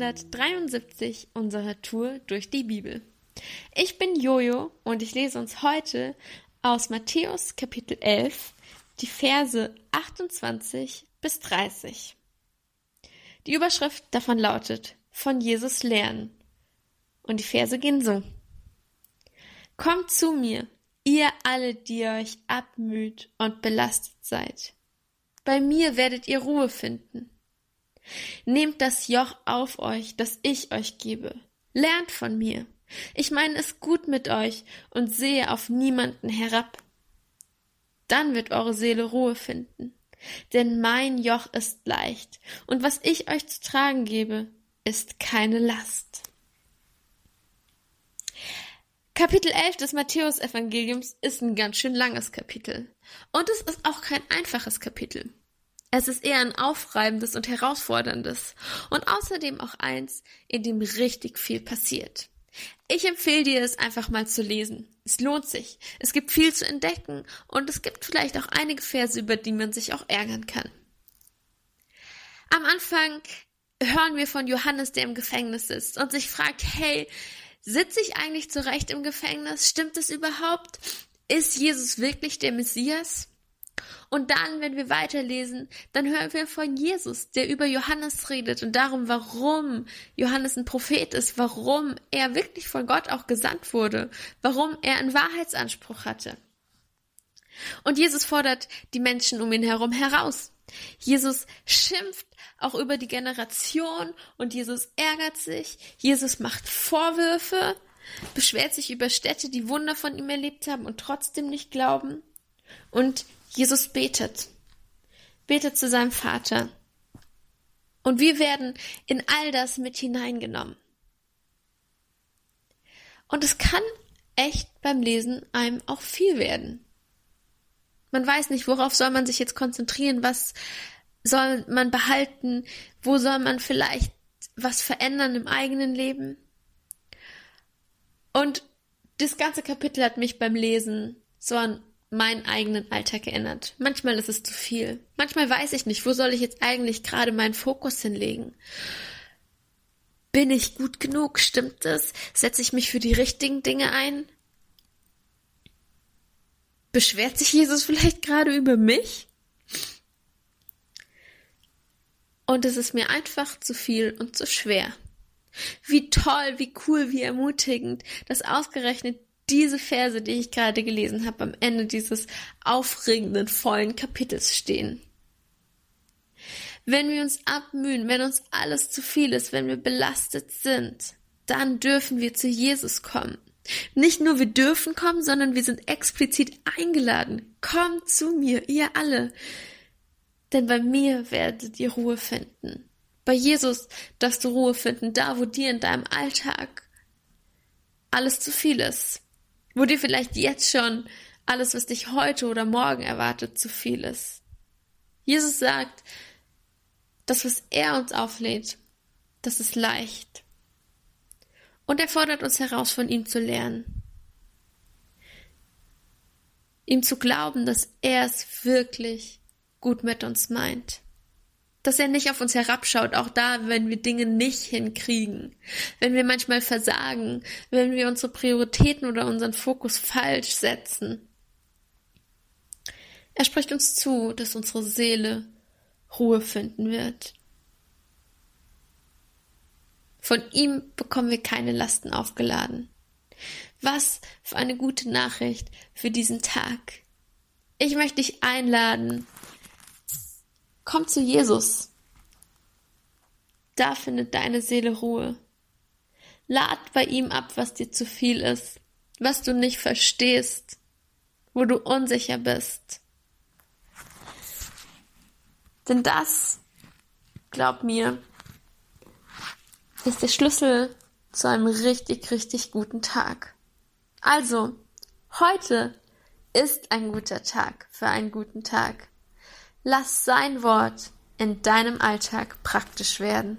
173 unserer Tour durch die Bibel. Ich bin Jojo und ich lese uns heute aus Matthäus Kapitel 11 die Verse 28 bis 30. Die Überschrift davon lautet Von Jesus lernen. Und die Verse gehen so. Kommt zu mir, ihr alle, die euch abmüht und belastet seid. Bei mir werdet ihr Ruhe finden. Nehmt das Joch auf euch, das ich euch gebe. Lernt von mir. Ich meine es gut mit euch und sehe auf niemanden herab. Dann wird eure Seele Ruhe finden. Denn mein Joch ist leicht, und was ich euch zu tragen gebe, ist keine Last. Kapitel 11 des Matthäusevangeliums ist ein ganz schön langes Kapitel. Und es ist auch kein einfaches Kapitel. Es ist eher ein aufreibendes und herausforderndes und außerdem auch eins, in dem richtig viel passiert. Ich empfehle dir es einfach mal zu lesen. Es lohnt sich. Es gibt viel zu entdecken und es gibt vielleicht auch einige Verse, über die man sich auch ärgern kann. Am Anfang hören wir von Johannes, der im Gefängnis sitzt und sich fragt, hey, sitze ich eigentlich zurecht im Gefängnis? Stimmt es überhaupt? Ist Jesus wirklich der Messias? Und dann, wenn wir weiterlesen, dann hören wir von Jesus, der über Johannes redet und darum, warum Johannes ein Prophet ist, warum er wirklich von Gott auch gesandt wurde, warum er einen Wahrheitsanspruch hatte. Und Jesus fordert die Menschen um ihn herum heraus. Jesus schimpft auch über die Generation und Jesus ärgert sich. Jesus macht Vorwürfe, beschwert sich über Städte, die Wunder von ihm erlebt haben und trotzdem nicht glauben. Und Jesus betet, betet zu seinem Vater. Und wir werden in all das mit hineingenommen. Und es kann echt beim Lesen einem auch viel werden. Man weiß nicht, worauf soll man sich jetzt konzentrieren, was soll man behalten, wo soll man vielleicht was verändern im eigenen Leben. Und das ganze Kapitel hat mich beim Lesen so an meinen eigenen Alltag erinnert. Manchmal ist es zu viel. Manchmal weiß ich nicht, wo soll ich jetzt eigentlich gerade meinen Fokus hinlegen. Bin ich gut genug? Stimmt es? Setze ich mich für die richtigen Dinge ein? Beschwert sich Jesus vielleicht gerade über mich? Und es ist mir einfach zu viel und zu schwer. Wie toll, wie cool, wie ermutigend, dass ausgerechnet diese Verse, die ich gerade gelesen habe, am Ende dieses aufregenden, vollen Kapitels stehen. Wenn wir uns abmühen, wenn uns alles zu viel ist, wenn wir belastet sind, dann dürfen wir zu Jesus kommen. Nicht nur wir dürfen kommen, sondern wir sind explizit eingeladen. Kommt zu mir, ihr alle. Denn bei mir werdet ihr Ruhe finden. Bei Jesus darfst du Ruhe finden, da wo dir in deinem Alltag alles zu viel ist wo dir vielleicht jetzt schon alles, was dich heute oder morgen erwartet, zu viel ist. Jesus sagt, das, was er uns auflädt, das ist leicht. Und er fordert uns heraus, von ihm zu lernen. Ihm zu glauben, dass er es wirklich gut mit uns meint dass er nicht auf uns herabschaut, auch da, wenn wir Dinge nicht hinkriegen, wenn wir manchmal versagen, wenn wir unsere Prioritäten oder unseren Fokus falsch setzen. Er spricht uns zu, dass unsere Seele Ruhe finden wird. Von ihm bekommen wir keine Lasten aufgeladen. Was für eine gute Nachricht für diesen Tag. Ich möchte dich einladen, Komm zu Jesus. Da findet deine Seele Ruhe. Lad bei ihm ab, was dir zu viel ist, was du nicht verstehst, wo du unsicher bist. Denn das, glaub mir, ist der Schlüssel zu einem richtig, richtig guten Tag. Also, heute ist ein guter Tag für einen guten Tag. Lass sein Wort in deinem Alltag praktisch werden.